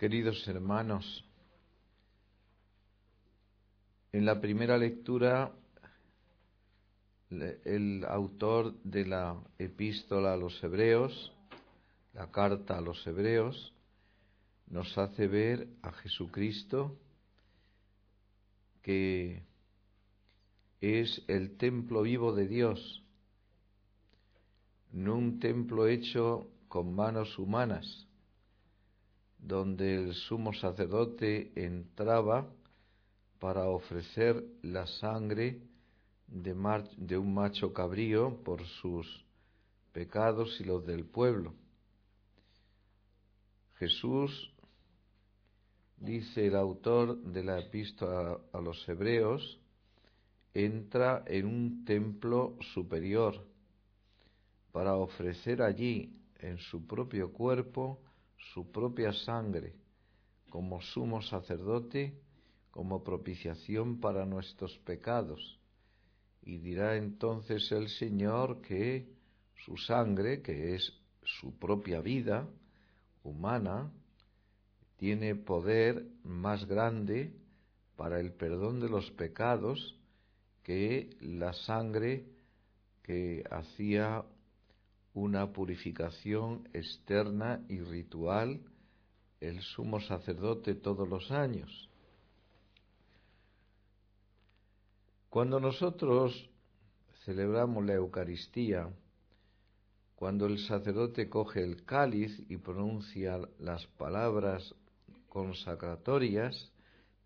Queridos hermanos, en la primera lectura el autor de la epístola a los hebreos, la carta a los hebreos, nos hace ver a Jesucristo que es el templo vivo de Dios, no un templo hecho con manos humanas, donde el sumo sacerdote entraba para ofrecer la sangre de, un macho cabrío por sus pecados y los del pueblo. Jesús, dice el autor de la epístola a los hebreos, entra en un templo superior para ofrecer allí en su propio cuerpo su propia sangre como sumo sacerdote, como propiciación para nuestros pecados. Y dirá entonces el Señor que su sangre, que es su propia vida humana, tiene poder más grande para el perdón de los pecados que la sangre que hacía una purificación externa y ritual el sumo sacerdote todos los años. Cuando nosotros celebramos la Eucaristía, cuando el sacerdote coge el cáliz y pronuncia las palabras consacratorias,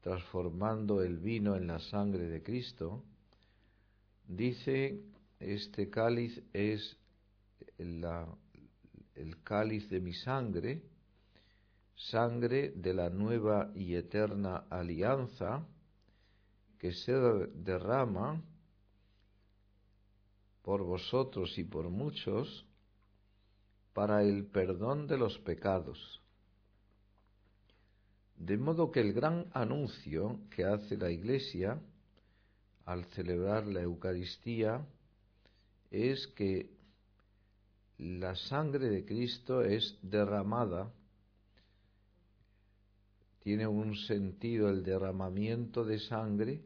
transformando el vino en la sangre de Cristo, dice, este cáliz es el cáliz de mi sangre, sangre de la nueva y eterna alianza que se derrama por vosotros y por muchos para el perdón de los pecados. De modo que el gran anuncio que hace la Iglesia al celebrar la Eucaristía es que la sangre de Cristo es derramada, tiene un sentido el derramamiento de sangre,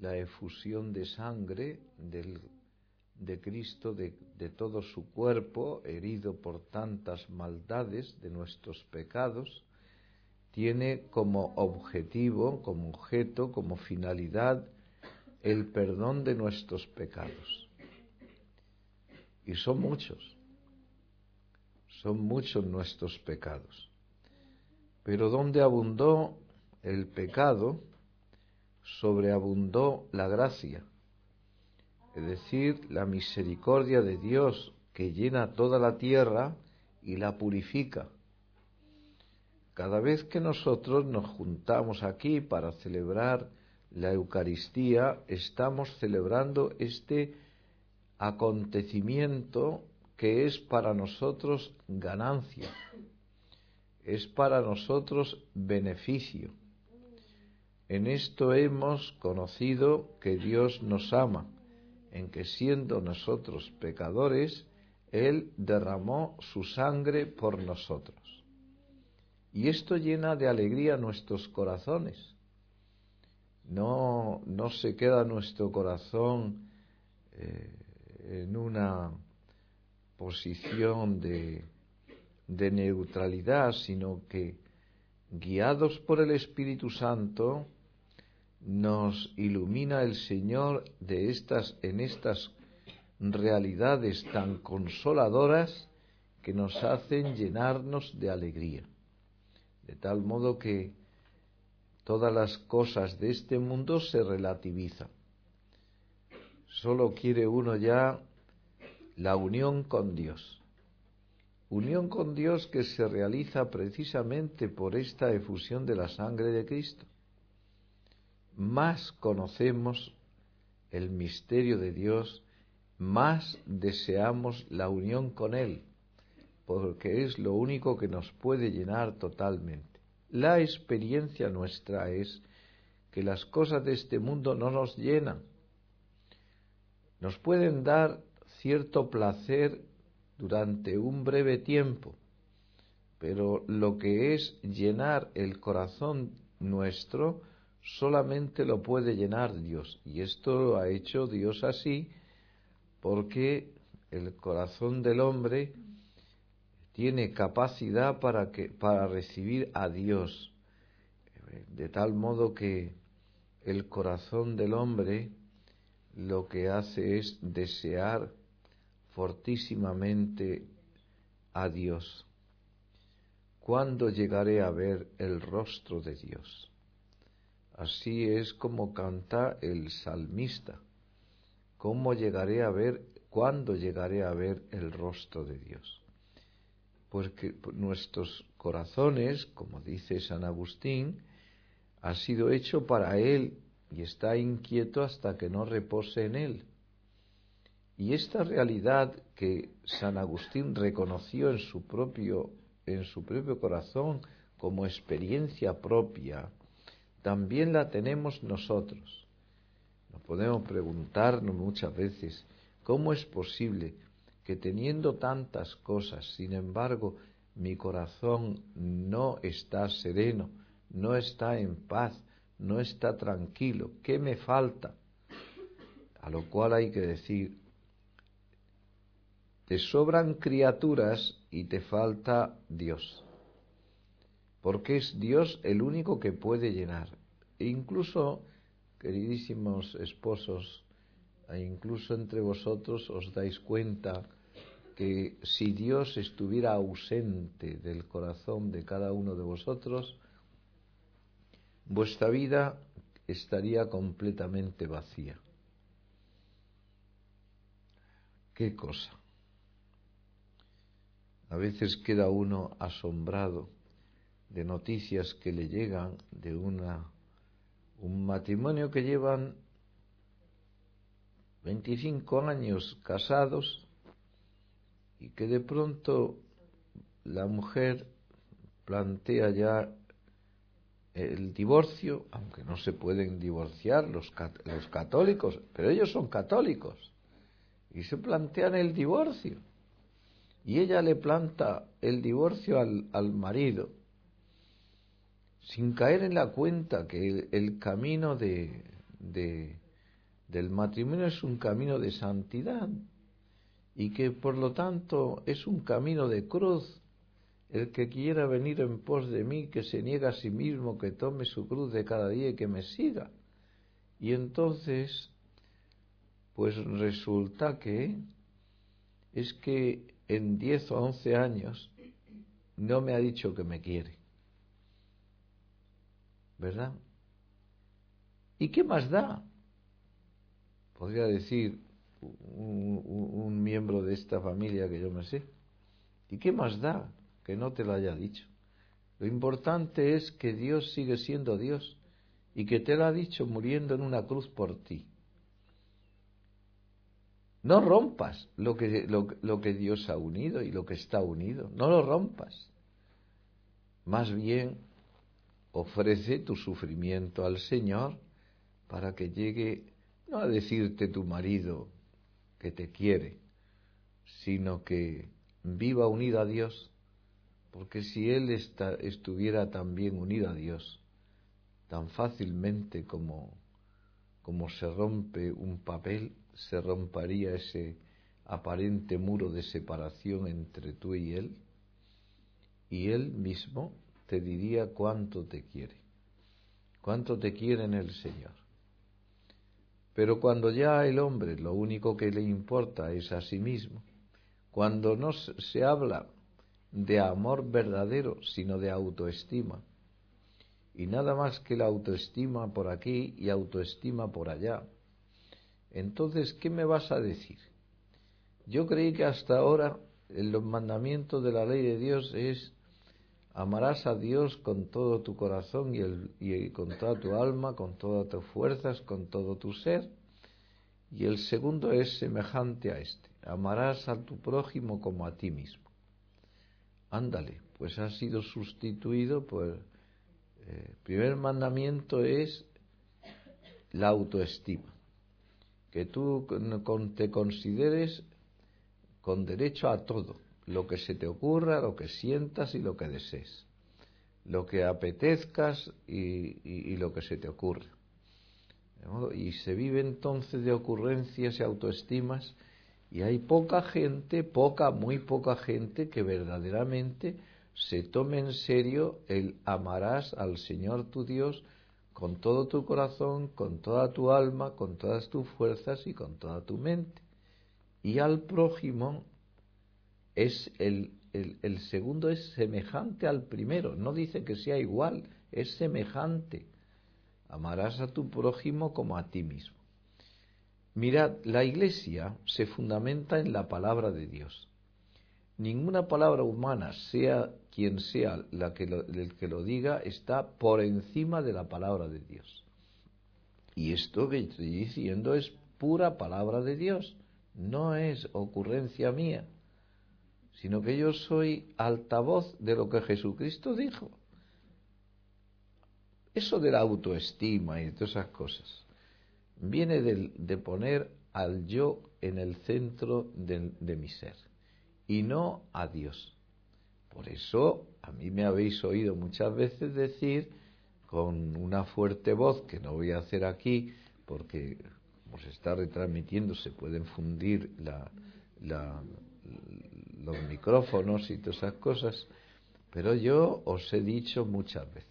la efusión de sangre de Cristo, de, todo su cuerpo, herido por tantas maldades de nuestros pecados, tiene como objetivo, como objeto, como finalidad el perdón de nuestros pecados. Y son muchos, son muchos nuestros pecados. Pero donde abundó el pecado, sobreabundó la gracia, es decir, la misericordia de Dios que llena toda la tierra y la purifica. Cada vez que nosotros nos juntamos aquí para celebrar la Eucaristía, estamos celebrando este acontecimiento que es para nosotros ganancia, es para nosotros beneficio. En esto hemos conocido que Dios nos ama, en que siendo nosotros pecadores, Él derramó su sangre por nosotros. Y esto llena de alegría nuestros corazones. No, no se queda nuestro corazón eh, en una posición de, de neutralidad, sino que guiados por el Espíritu Santo, nos ilumina el Señor de estas, en estas realidades tan consoladoras que nos hacen llenarnos de alegría. De tal modo que todas las cosas de este mundo se relativizan solo quiere uno ya la unión con Dios. Unión con Dios que se realiza precisamente por esta efusión de la sangre de Cristo. Más conocemos el misterio de Dios, más deseamos la unión con Él, porque es lo único que nos puede llenar totalmente. La experiencia nuestra es que las cosas de este mundo no nos llenan, nos pueden dar cierto placer durante un breve tiempo, pero lo que es llenar el corazón nuestro solamente lo puede llenar Dios. Y esto lo ha hecho Dios así porque el corazón del hombre tiene capacidad para, que, para recibir a Dios, de tal modo que el corazón del hombre lo que hace es desear fortísimamente a Dios. ¿Cuándo llegaré a ver el rostro de Dios? Así es como canta el salmista. ¿Cómo llegaré a ver, cuándo llegaré a ver el rostro de Dios? Porque nuestros corazones, como dice San Agustín, ha sido hecho para Él y está inquieto hasta que no repose en Él. Y esta realidad que San Agustín reconoció en su propio, en su propio corazón como experiencia propia, también la tenemos nosotros. Nos podemos preguntarnos muchas veces, ¿cómo es posible que teniendo tantas cosas, sin embargo, mi corazón no está sereno, no está en paz, no está tranquilo? ¿Qué me falta? A lo cual hay que decir, te sobran criaturas y te falta Dios porque es Dios el único que puede llenar. E incluso, queridísimos esposos, e incluso entre vosotros os dais cuenta que si Dios estuviera ausente del corazón de cada uno de vosotros, vuestra vida estaría completamente vacía. ¿Qué cosa? A veces queda uno asombrado de noticias que le llegan de una un matrimonio que llevan 25 años casados y que de pronto la mujer plantea ya el divorcio, aunque no se pueden divorciar los, los católicos, pero ellos son católicos y se plantean el divorcio. Y ella le planta el divorcio al, al marido sin caer en la cuenta que el, camino de, del matrimonio es un camino de santidad y que por lo tanto es un camino de cruz. El que quiera venir en pos de mí, que se niegue a sí mismo, que tome su cruz de cada día y que me siga. Y entonces, pues resulta que es que en diez o once años no me ha dicho que me quiere. ¿verdad? ¿Y qué más da? Podría decir un, miembro de esta familia que yo me sé. ¿Y qué más da que no te lo haya dicho? Lo importante es que Dios sigue siendo Dios y que te lo ha dicho muriendo en una cruz por ti. No rompas lo que, lo que Dios ha unido y lo que está unido. No lo rompas. Más bien ofrece tu sufrimiento al Señor para que llegue no a decirte tu marido que te quiere, sino que viva unido a Dios, porque si él estuviera también unido a Dios, tan fácilmente como, como se rompe un papel, se rompería ese aparente muro de separación entre tú y él, y él mismo te diría cuánto te quiere, cuánto te quiere en el Señor. Pero cuando ya el hombre lo único que le importa es a sí mismo, cuando no se habla de amor verdadero, sino de autoestima, y nada más que la autoestima por aquí y autoestima por allá, entonces, ¿qué me vas a decir? Yo creí que hasta ahora el mandamiento de la ley de Dios es Amarás a Dios con todo tu corazón y, con toda tu alma, con todas tus fuerzas, con todo tu ser. Y el segundo es semejante a este. Amarás a tu prójimo como a ti mismo. Ándale, pues ha sido sustituido por... el eh, primer mandamiento es la autoestima. Que tú te consideres con derecho a todo lo que se te ocurra, lo que sientas y lo que desees, lo que apetezcas y, lo que se te ocurre. Y se vive entonces de ocurrencias y autoestimas y hay poca gente, poca, muy poca gente que verdaderamente se tome en serio el amarás al Señor tu Dios con todo tu corazón, con toda tu alma, con todas tus fuerzas y con toda tu mente. Y al prójimo es el, el, segundo es semejante al primero, no dice que sea igual, es semejante. Amarás a tu prójimo como a ti mismo. Mirad, la iglesia se fundamenta en la palabra de Dios. Ninguna palabra humana, sea quien sea la que el que lo diga, está por encima de la palabra de Dios. Y esto que estoy diciendo es pura palabra de Dios, no es ocurrencia mía, sino que yo soy altavoz de lo que Jesucristo dijo. Eso de la autoestima y de todas esas cosas viene de, poner al yo en el centro de, mi ser y no a Dios. Por eso a mí me habéis oído muchas veces decir con una fuerte voz, que no voy a hacer aquí porque como se está retransmitiendo se pueden fundir los micrófonos y todas esas cosas, pero yo os he dicho muchas veces,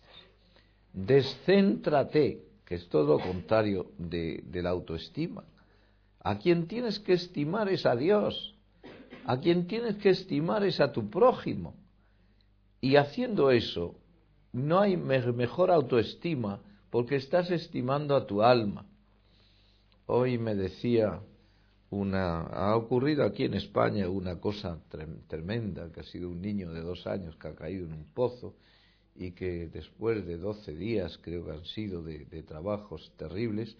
descéntrate que es todo lo contrario de, la autoestima. A quien tienes que estimar es a Dios, a quien tienes que estimar es a tu prójimo. Y haciendo eso, no hay mejor autoestima porque estás estimando a tu alma. Hoy me decía una, ha ocurrido aquí en España una cosa tremenda, que ha sido un niño de dos años que ha caído en un pozo y que después de 12 días, creo que han sido, de, trabajos terribles,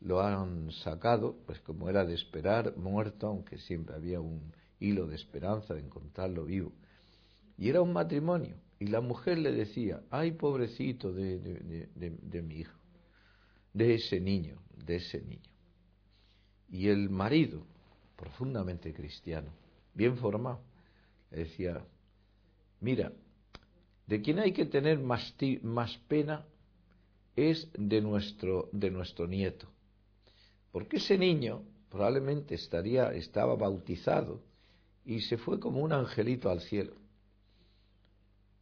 lo han sacado, pues como era de esperar, muerto, aunque siempre había un hilo de esperanza de encontrarlo vivo. Y era un matrimonio, y la mujer le decía, ay pobrecito de, de mi hijo, de ese niño, de ese niño. Y el marido, profundamente cristiano, bien formado, le decía, mira, de quien hay que tener más, pena es de nuestro, de nuestro nieto. Porque ese niño probablemente estaría, estaba bautizado y se fue como un angelito al cielo.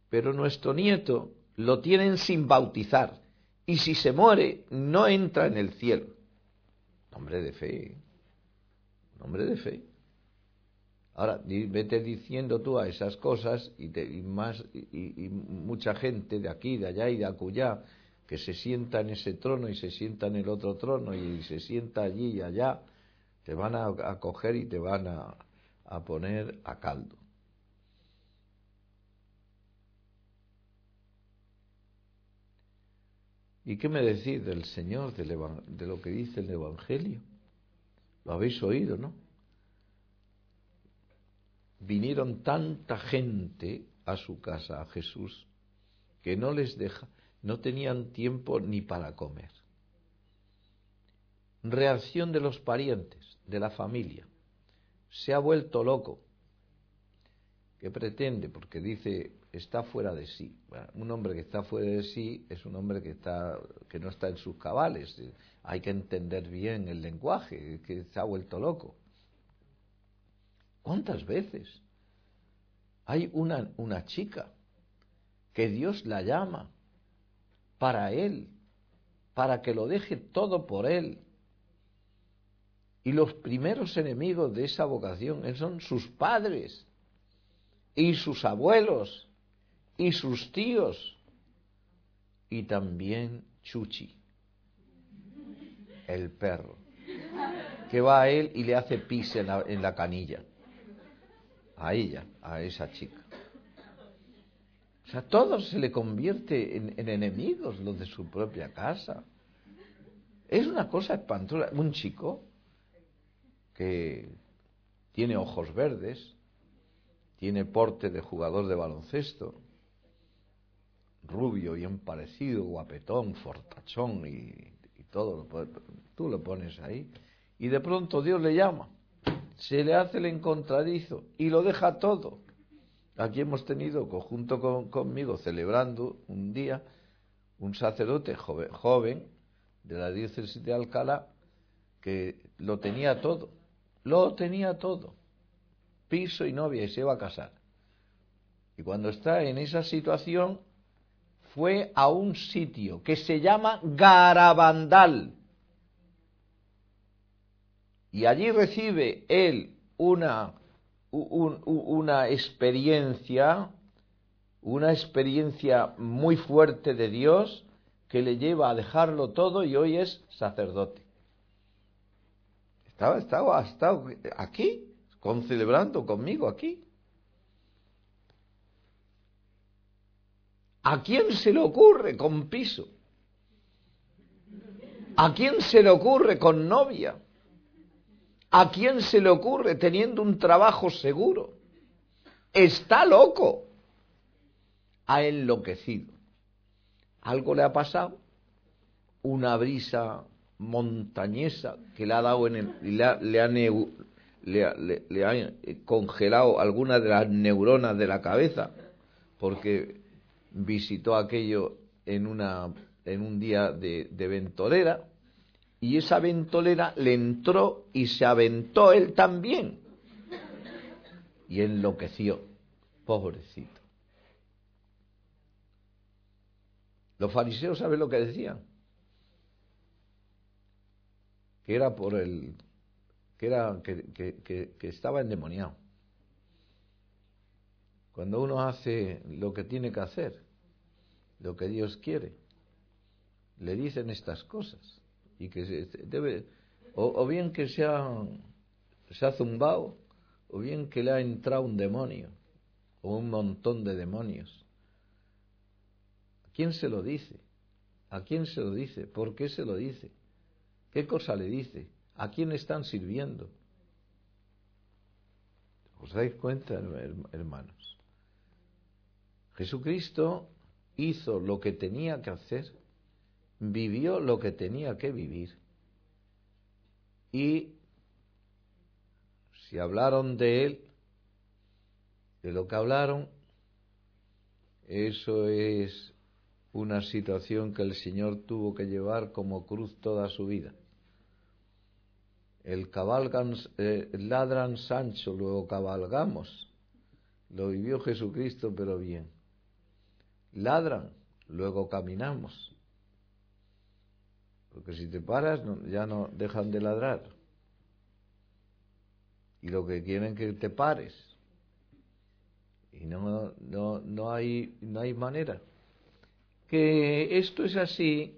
Pero nuestro nieto lo tienen sin bautizar y si se muere no entra en el cielo. Nombre de fe. Nombre de fe. Ahora, vete diciendo tú a esas cosas y, más, y, mucha gente de aquí, de allá y de acullá, que se sienta en ese trono y se sienta en el otro trono y se sienta allí y allá, te van a, coger y te van a, a poner a caldo. ¿Y qué me decís del Señor, de lo que dice el Evangelio? Lo habéis oído, ¿no? Vinieron tanta gente a su casa, a Jesús, que no les deja, no tenían tiempo ni para comer. Reacción de los parientes, de la familia. Se ha vuelto loco. ¿Qué pretende? Porque dice, está fuera de sí. un hombre que está fuera de sí es un hombre que, está, que no está en sus cabales. Hay que entender bien el lenguaje, que se ha vuelto loco. ¿Cuántas veces? Hay una, una chica que Dios la llama para Él, para que lo deje todo por Él. Y los primeros enemigos de esa vocación son sus padres y sus abuelos y sus tíos y también Chuchi, el perro, que va a él y le hace pis en la canilla a ella, a esa chica. O sea, todo se le convierte en, enemigos, los de su propia casa. Es una cosa espantosa. Un chico que tiene ojos verdes, tiene porte de jugador de baloncesto, rubio, bien parecido, guapetón, fortachón y, todo, tú lo pones ahí, y de pronto Dios le llama se le hace el encontradizo y lo deja todo Aquí hemos tenido, junto conmigo, celebrando un día, un sacerdote joven, joven de la diócesis de Alcalá que lo tenía todo, lo tenía todo, piso y novia y se iba a casar. Y cuando está en esa situación, fue a un sitio que se llama Garabandal. Y allí recibe él una, una experiencia, una experiencia muy fuerte de Dios que le lleva a dejarlo todo y hoy es sacerdote. Estaba, estaba, estaba aquí, con, celebrando conmigo aquí. ¿A quién se le ocurre con piso? ¿A quién se le ocurre con novia? ¿A quién se le ocurre teniendo un trabajo seguro? Está loco. Ha enloquecido. Algo le ha pasado. Una brisa montañesa que le ha dado en el, le, ha, le, le ha congelado algunas de las neuronas de la cabeza porque visitó aquello en, una, en un día de, de ventolera y esa ventolera le entró y se aventó él también y enloqueció, pobrecito. Los fariseos, ¿saben lo que decían? Que era por el. que era. que, que, que estaba endemoniado. Cuando uno hace lo que tiene que hacer, lo que Dios quiere, le dicen estas cosas. Y que debe, o, bien que se ha, se ha zumbado, o bien que le ha entrado un demonio, o un montón de demonios. ¿A quién se lo dice? ¿A quién se lo dice? ¿Por qué se lo dice? ¿Qué cosa le dice? ¿A quién están sirviendo? ¿Os dais cuenta, hermanos? Jesucristo hizo lo que tenía que hacer, vivió lo que tenía que vivir. Y si hablaron de él, de lo que hablaron, eso es una situación que el Señor tuvo que llevar como cruz toda su vida. El cabalgan, eh, ladran Sancho, luego cabalgamos. Lo vivió Jesucristo, pero bien ladran, luego caminamos. Porque si te paras ya no dejan de ladrar. Y lo que quieren que te pares. Y no, no, no, hay, no hay manera. Que esto es así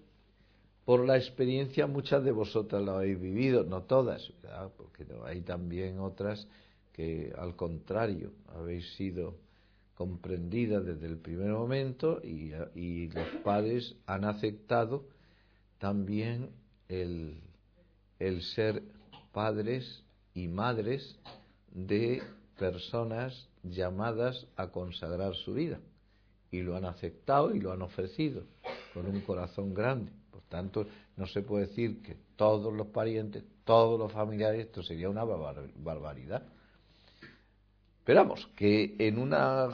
por la experiencia, muchas de vosotras lo habéis vivido, no todas, porque hay también otras que al contrario habéis sido comprendida desde el primer momento y, los padres han aceptado también el, el ser padres y madres de personas llamadas a consagrar su vida y lo han aceptado y lo han ofrecido con un corazón grande. Por tanto, no se puede decir que todos los parientes, todos los familiares, esto sería una barbaridad. Esperamos que en una,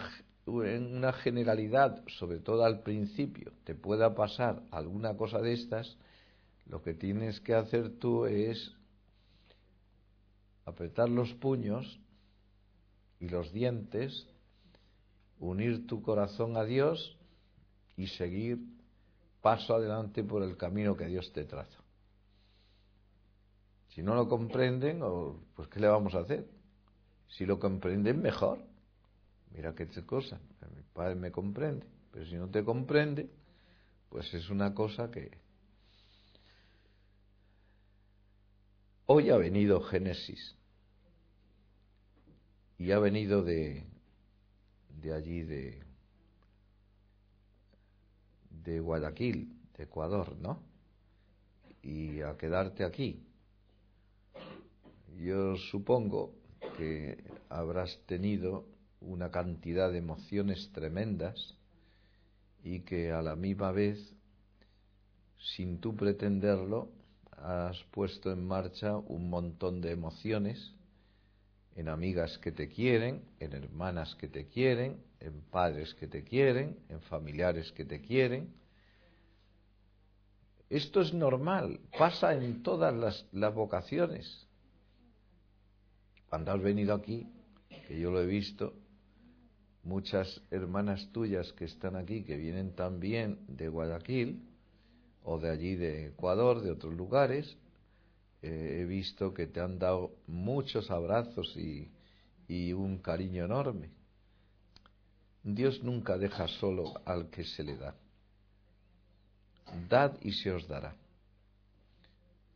en una generalidad, sobre todo al principio, te pueda pasar alguna cosa de estas, lo que tienes que hacer tú es apretar los puños y los dientes, unir tu corazón a Dios y seguir paso adelante por el camino que Dios te traza. Si no lo comprenden, pues ¿qué le vamos a hacer? Si lo comprenden, mejor. Mira qué cosa. Mi padre me comprende. Pero si no te comprende, pues es una cosa que... Hoy ha venido Génesis. Y ha venido de, de allí, de, de Guayaquil, de Ecuador, ¿no? Y a quedarte aquí. Yo supongo que habrás tenido una cantidad de emociones tremendas y que a la misma vez, sin tú pretenderlo, has puesto en marcha un montón de emociones en amigas que te quieren, en hermanas que te quieren, en padres que te quieren, en familiares que te quieren. Esto es normal, pasa en todas las, vocaciones. Cuando has venido aquí, que yo lo he visto, muchas hermanas tuyas que están aquí, que vienen también de Guayaquil o de allí de Ecuador, de otros lugares, eh, he visto que te han dado muchos abrazos y, y un cariño enorme. Dios nunca deja solo al que se le da. Dad y se os dará.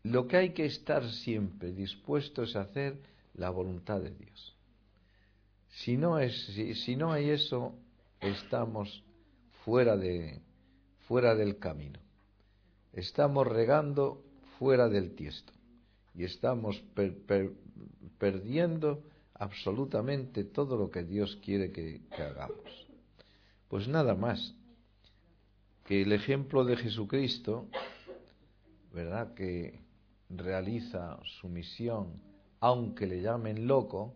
Lo que hay que estar siempre dispuesto es hacer la voluntad de Dios. Si no, es, si, no hay eso, estamos fuera, de, fuera del camino. Estamos regando fuera del tiesto. Y estamos perdiendo absolutamente todo lo que Dios quiere que, que hagamos. Pues nada más que el ejemplo de Jesucristo, ¿verdad? Que realiza su misión, aunque le llamen loco,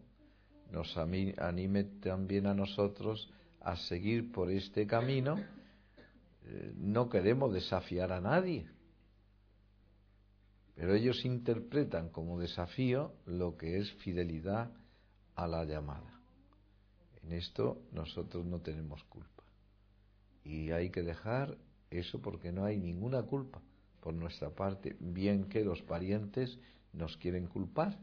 nos anime también a nosotros a seguir por este camino. Eh, no queremos desafiar a nadie, pero ellos interpretan como desafío lo que es fidelidad a la llamada. En esto nosotros no tenemos culpa. Y hay que dejar eso porque no hay ninguna culpa por nuestra parte, bien que los parientes nos quieren culpar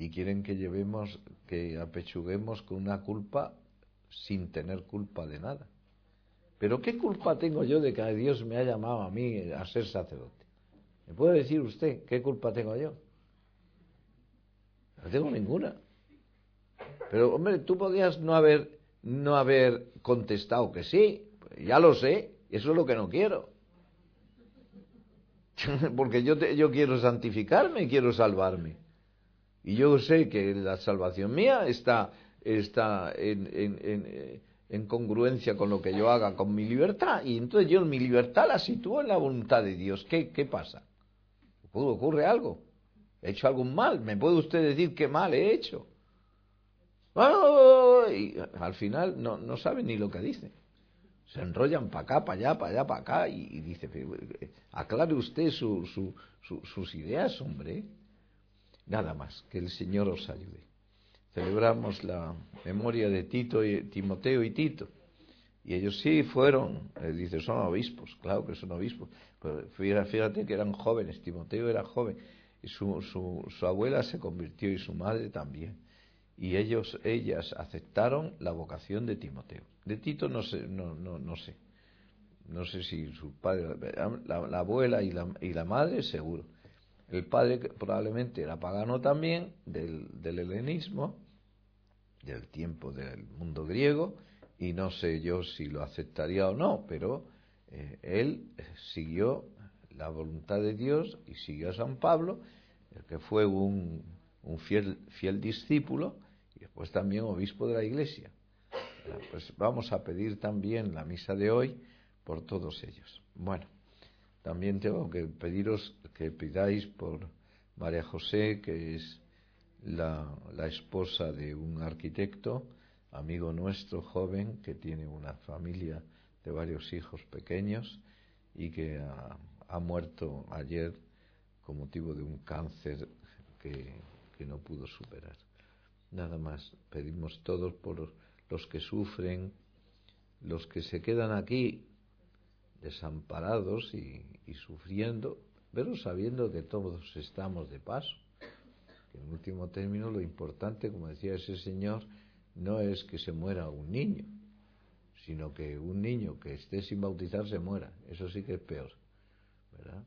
y quieren que llevemos, que apechuguemos con una culpa sin tener culpa de nada. Pero ¿qué culpa tengo yo de que Dios me ha llamado a mí a ser sacerdote? ¿Me puede decir usted qué culpa tengo yo? No tengo ninguna. Pero hombre, tú podías no haber no haber contestado que sí, ya lo sé, eso es lo que no quiero. Porque yo, yo quiero santificarme, quiero salvarme. Y yo sé que la salvación mía está, está en, en, en, congruencia con lo que yo haga, con mi libertad. Y entonces yo mi libertad la sitúo en la voluntad de Dios. ¿Qué, qué pasa? ¿Ocurre algo? ¿He hecho algún mal? ¿Me puede usted decir qué mal he hecho? Y al final no, no saben ni lo que dicen. Se enrollan para acá, para allá, para allá, para acá y, dice, eh, aclare usted su, su, sus ideas, hombre. Nada más, que el Señor os ayude. Celebramos la memoria de Tito y Timoteo y Tito. Y ellos sí fueron, eh, dice, son obispos, claro que son obispos. Pero fíjate que eran jóvenes, Timoteo era joven y su, su, su abuela se convirtió y su madre también. Y ellos, ellas aceptaron la vocación de Timoteo. De Tito no sé, no, no, no sé. No sé si su padre, la, la abuela y la, y la madre seguro el padre probablemente era pagano también del, helenismo, del tiempo del mundo griego, y no sé yo si lo aceptaría o no, pero eh, él siguió la voluntad de Dios y siguió a San Pablo, el que fue un, un fiel, fiel discípulo y después también obispo de la iglesia. Pues vamos a pedir también la misa de hoy por todos ellos. Bueno. También tengo que pediros que pidáis por María José, que es la, esposa de un arquitecto, amigo nuestro, joven, que tiene una familia de varios hijos pequeños y que ha, ha muerto ayer con motivo de un cáncer que, que no pudo superar. Nada más, pedimos todos por los que sufren, los que se quedan aquí desamparados y, sufriendo, pero sabiendo que todos estamos de paso. En último término lo importante, como decía ese señor, no es que se muera un niño, sino que un niño que esté sin bautizar se muera. Eso sí que es peor, ¿verdad?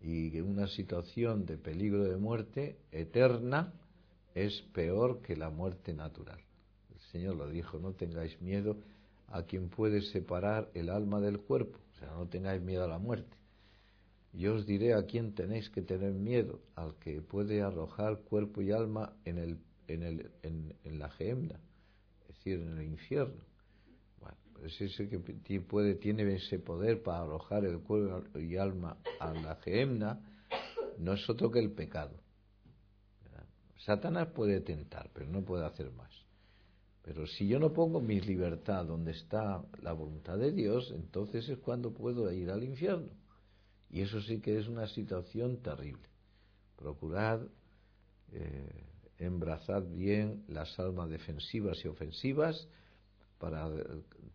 Y que una situación de peligro de muerte eterna es peor que la muerte natural. El Señor lo dijo, no tengáis miedo a quien puede separar el alma del cuerpo no tengáis miedo a la muerte. Yo os diré a quién tenéis que tener miedo, al que puede arrojar cuerpo y alma en, el, en, el, en, la gemna, es decir, en el infierno. Bueno, pues ese que puede, tiene ese poder para arrojar el cuerpo y alma a la gemna, no es otro que el pecado. Satanás puede tentar, pero no puede hacer más. Pero si yo no pongo mi libertad donde está la voluntad de Dios, entonces es cuando puedo ir al infierno. Y eso sí que es una situación terrible. Procurad eh, bien las almas defensivas y ofensivas para,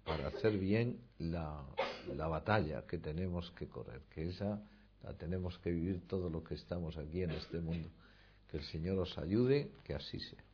para hacer bien la, la batalla que tenemos que correr, que esa la tenemos que vivir todo lo que estamos aquí en este mundo. Que el Señor os ayude, que así sea.